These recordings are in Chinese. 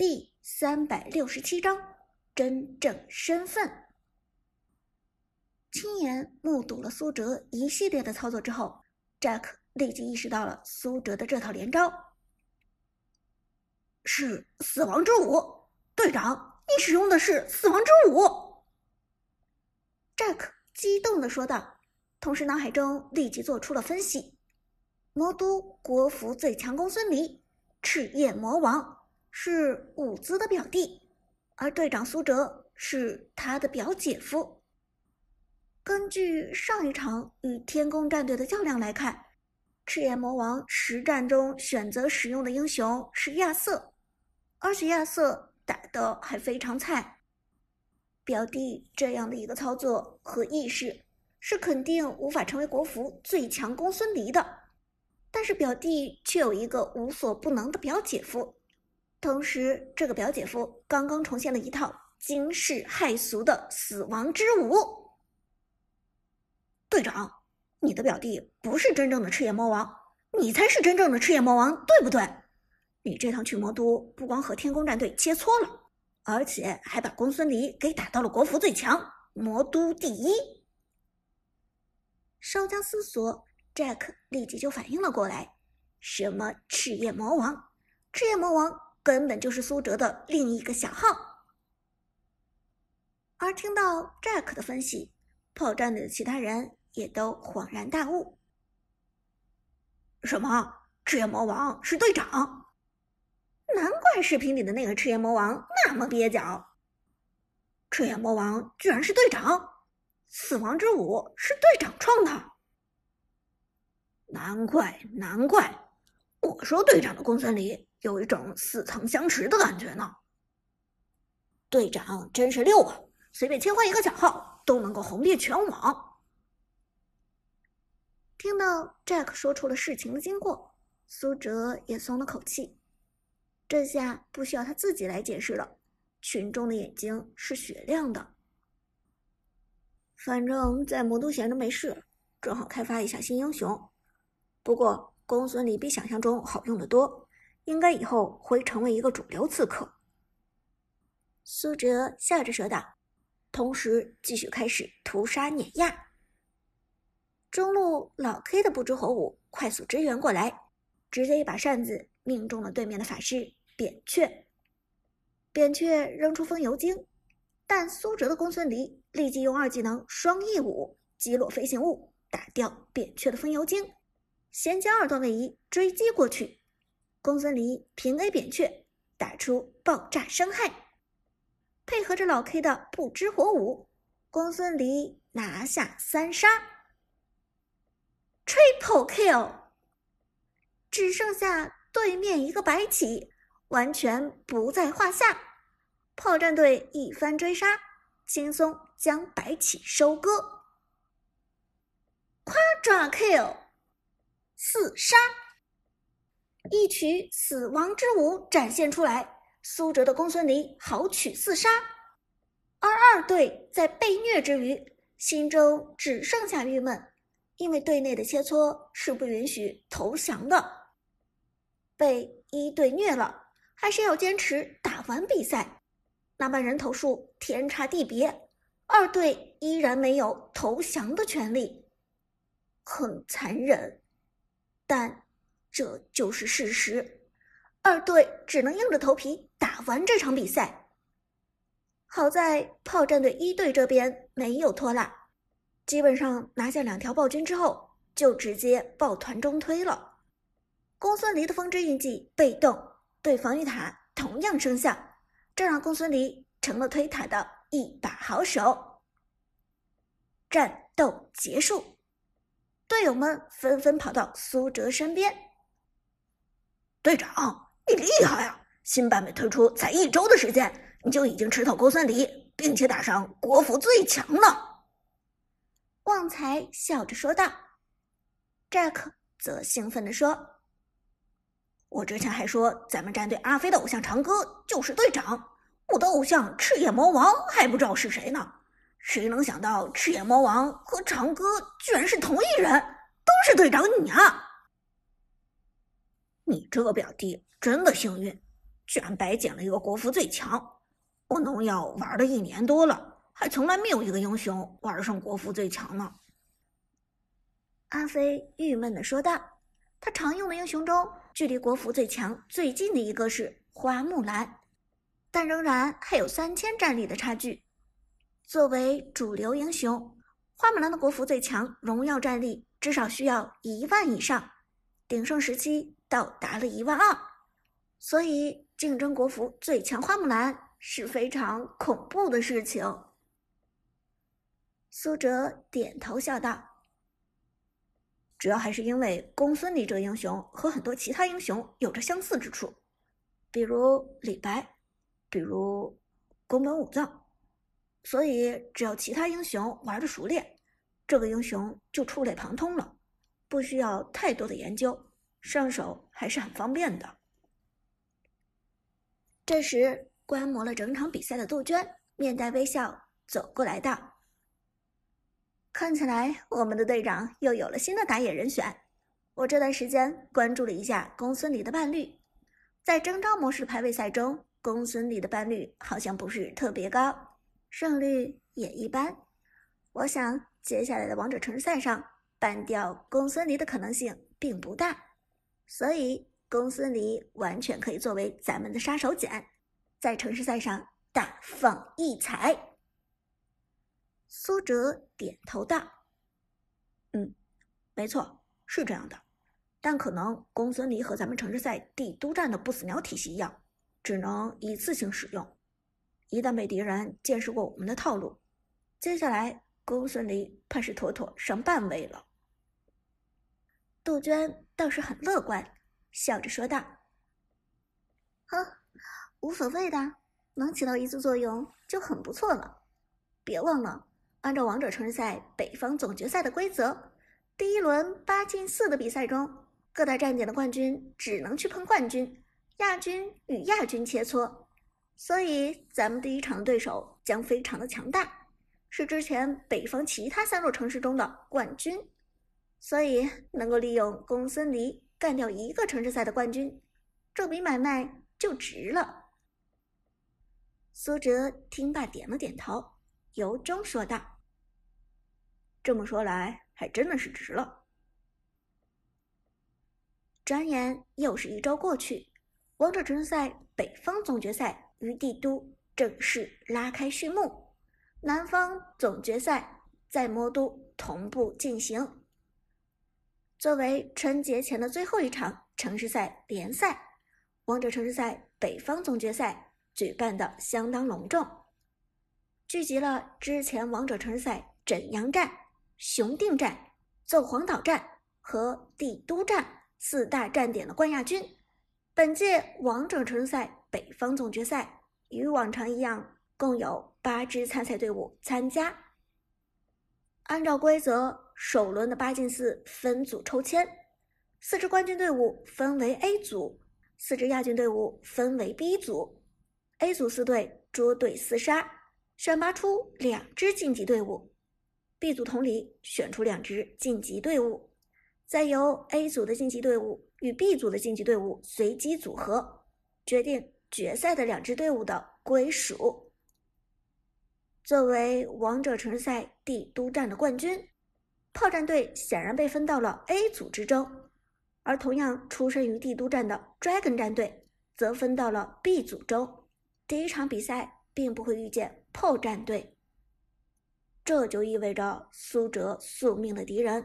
第三百六十七章真正身份。亲眼目睹了苏哲一系列的操作之后，Jack 立即意识到了苏哲的这套连招是死亡之舞。队长，你使用的是死亡之舞！Jack 激动的说道，同时脑海中立即做出了分析：魔都国服最强公孙离，赤焰魔王是伍兹的表弟，而队长苏哲是他的表姐夫。根据上一场与天宫战队的较量来看，赤焰魔王实战中选择使用的英雄是亚瑟，而且亚瑟打的还非常菜。表弟这样的一个操作和意识，是肯定无法成为国服最强公孙离的。但是表弟却有一个无所不能的表姐夫，同时这个表姐夫刚刚重现了一套惊世骇俗的死亡之舞。队长，你的表弟不是真正的赤焰魔王，你才是真正的赤焰魔王，对不对？你这趟去魔都，不光和天宫战队切磋了，而且还把公孙离给打到了国服最强，魔都第一。稍加思索，Jack 立即就反应了过来：什么赤焰魔王？赤焰魔王根本就是苏哲的另一个小号。而听到 Jack 的分析，炮战队的其他人。也都恍然大悟。什么？赤焰魔王是队长？难怪视频里的那个赤焰魔王那么蹩脚。赤焰魔王居然是队长！死亡之舞是队长创的。难怪，难怪！我说队长的公孙离有一种似曾相识的感觉呢。队长真是溜啊！随便切换一个小号都能够红遍全网。听到 Jack 说出了事情的经过，苏哲也松了口气。这下不需要他自己来解释了，群众的眼睛是雪亮的。反正，在魔都闲着没事，正好开发一下新英雄。不过，公孙离比想象中好用的多，应该以后会成为一个主流刺客。苏哲笑着说道，同时继续开始屠杀碾压。中路老 K 的不知火舞快速支援过来，直接一把扇子命中了对面的法师扁鹊。扁鹊扔出风油精，但苏哲的公孙离立即用二技能双翼舞击落飞行物，打掉扁鹊的风油精，衔接二段位移追击过去。公孙离平 A 扁鹊，打出爆炸伤害，配合着老 K 的不知火舞，公孙离拿下三杀。Triple kill，只剩下对面一个白起，完全不在话下。炮战队一番追杀，轻松将白起收割。夸抓 kill，四杀，一曲死亡之舞展现出来。苏哲的公孙离豪取四杀，而二队在被虐之余，心中只剩下郁闷。因为队内的切磋是不允许投降的，被一队虐了，还是要坚持打完比赛，哪怕人头数天差地别，二队依然没有投降的权利，很残忍，但这就是事实，二队只能硬着头皮打完这场比赛。好在炮战队一队这边没有拖拉。基本上拿下两条暴君之后，就直接抱团中推了。公孙离的风之印记被动对防御塔同样生效，这让公孙离成了推塔的一把好手。战斗结束，队友们纷纷跑到苏哲身边。队长，你厉害啊！新版本推出才一周的时间，你就已经吃透公孙离，并且打上国服最强了。旺财笑着说道，Jack 则兴奋地说：“我之前还说咱们战队阿飞的偶像长歌就是队长，我的偶像赤焰魔王还不知道是谁呢。谁能想到赤焰魔王和长歌居然是同一人，都是队长你啊！你这个表弟真的幸运，居然白捡了一个国服最强！我农药玩了一年多了，还从来没有一个英雄玩上国服最强呢。阿飞郁闷的说道：“他常用的英雄中，距离国服最强最近的一个是花木兰，但仍然还有三千战力的差距。作为主流英雄，花木兰的国服最强荣耀战力至少需要一万以上，鼎盛时期到达了一万二，所以竞争国服最强花木兰是非常恐怖的事情。”苏哲点头笑道。主要还是因为公孙离这个英雄和很多其他英雄有着相似之处，比如李白，比如宫本武藏，所以只要其他英雄玩的熟练，这个英雄就触类旁通了，不需要太多的研究，上手还是很方便的。这时，观摩了整场比赛的杜鹃面带微笑走过来道。看起来我们的队长又有了新的打野人选。我这段时间关注了一下公孙离的伴侣，在征召模式排位赛中，公孙离的伴侣好像不是特别高，胜率也一般。我想接下来的王者城市赛上，办掉公孙离的可能性并不大，所以公孙离完全可以作为咱们的杀手锏，在城市赛上大放异彩。苏哲点头道：“嗯，没错，是这样的。但可能公孙离和咱们城市赛帝都战的不死鸟体系一样，只能一次性使用。一旦被敌人见识过我们的套路，接下来公孙离怕是妥妥上半位了。”杜鹃倒是很乐观，笑着说道：“哼，无所谓的，能起到一次作用就很不错了。别忘了。”按照王者城市赛北方总决赛的规则，第一轮八进四的比赛中，各大站点的冠军只能去碰冠军，亚军与亚军切磋。所以咱们第一场的对手将非常的强大，是之前北方其他三座城市中的冠军。所以能够利用公孙离干掉一个城市赛的冠军，这笔买卖就值了。苏哲听罢点了点头。由衷说道：“这么说来，还真的是值了。”转眼又是一周过去，王者城市赛北方总决赛于帝都正式拉开序幕，南方总决赛在魔都同步进行。作为春节前的最后一场城市赛联赛，王者城市赛北方总决赛举办的相当隆重。聚集了之前王者城市赛枕阳站、雄定站、奏黄岛站和帝都站四大站点的冠亚军。本届王者城市赛北方总决赛与往常一样，共有八支参赛队伍参加。按照规则，首轮的八进四分组抽签，四支冠军队伍分为 A 组，四支亚军队伍分为 B 组。A 组四队捉对厮杀。选拔出两支晋级队伍，B 组同理选出两支晋级队伍，再由 A 组的晋级队伍与 B 组的晋级队伍随机组合，决定决赛的两支队伍的归属。作为王者城市赛帝都站的冠军，炮战队显然被分到了 A 组之中，而同样出身于帝都站的 Dragon 战队则分到了 B 组中。第一场比赛。并不会遇见炮战队，这就意味着苏哲宿命的敌人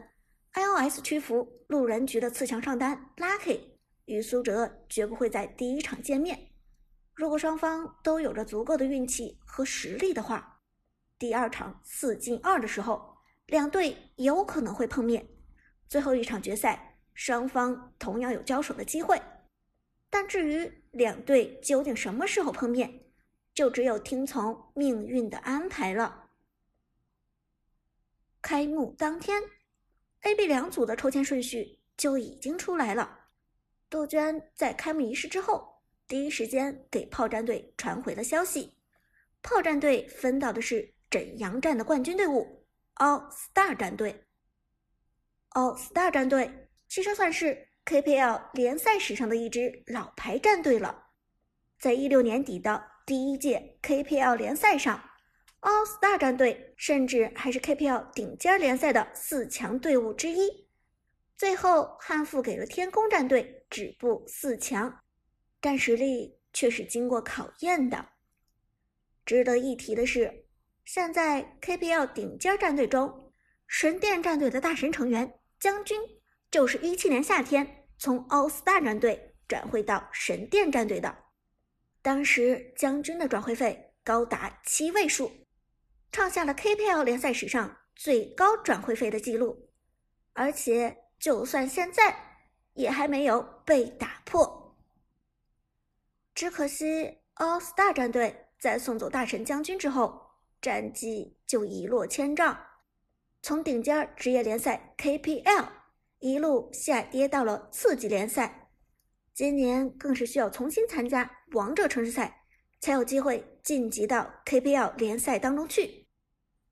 iOS 屈服，路人局的刺强上单 Lucky 与苏哲绝不会在第一场见面。如果双方都有着足够的运气和实力的话，第二场四进二的时候，两队有可能会碰面。最后一场决赛，双方同样有交手的机会。但至于两队究竟什么时候碰面？就只有听从命运的安排了。开幕当天，A、B 两组的抽签顺序就已经出来了。杜鹃在开幕仪式之后，第一时间给炮战队传回了消息：炮战队分到的是枕阳站的冠军队伍 All Star 战队。All Star 战队其实算是 KPL 联赛史上的一支老牌战队了。在一六年底的第一届 KPL 联赛上，All Star 战队甚至还是 KPL 顶尖联赛的四强队伍之一。最后汉服给了天宫战队止步四强，但实力却是经过考验的。值得一提的是，现在 KPL 顶尖战队中，神殿战队的大神成员将军就是一七年夏天从 All Star 战队转会到神殿战队的。当时将军的转会费高达七位数，创下了 KPL 联赛史上最高转会费的记录，而且就算现在也还没有被打破。只可惜 All Star 战队在送走大神将军之后，战绩就一落千丈，从顶尖职业联赛 KPL 一路下跌到了次级联赛。今年更是需要重新参加王者城市赛，才有机会晋级到 KPL 联赛当中去。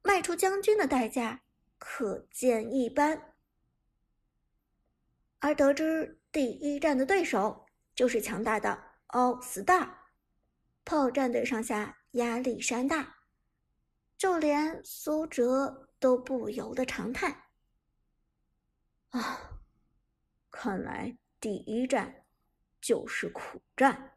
卖出将军的代价可见一斑。而得知第一战的对手就是强大的 All Star，炮战队上下压力山大，就连苏哲都不由得长叹：“啊，看来第一站。”就是苦战。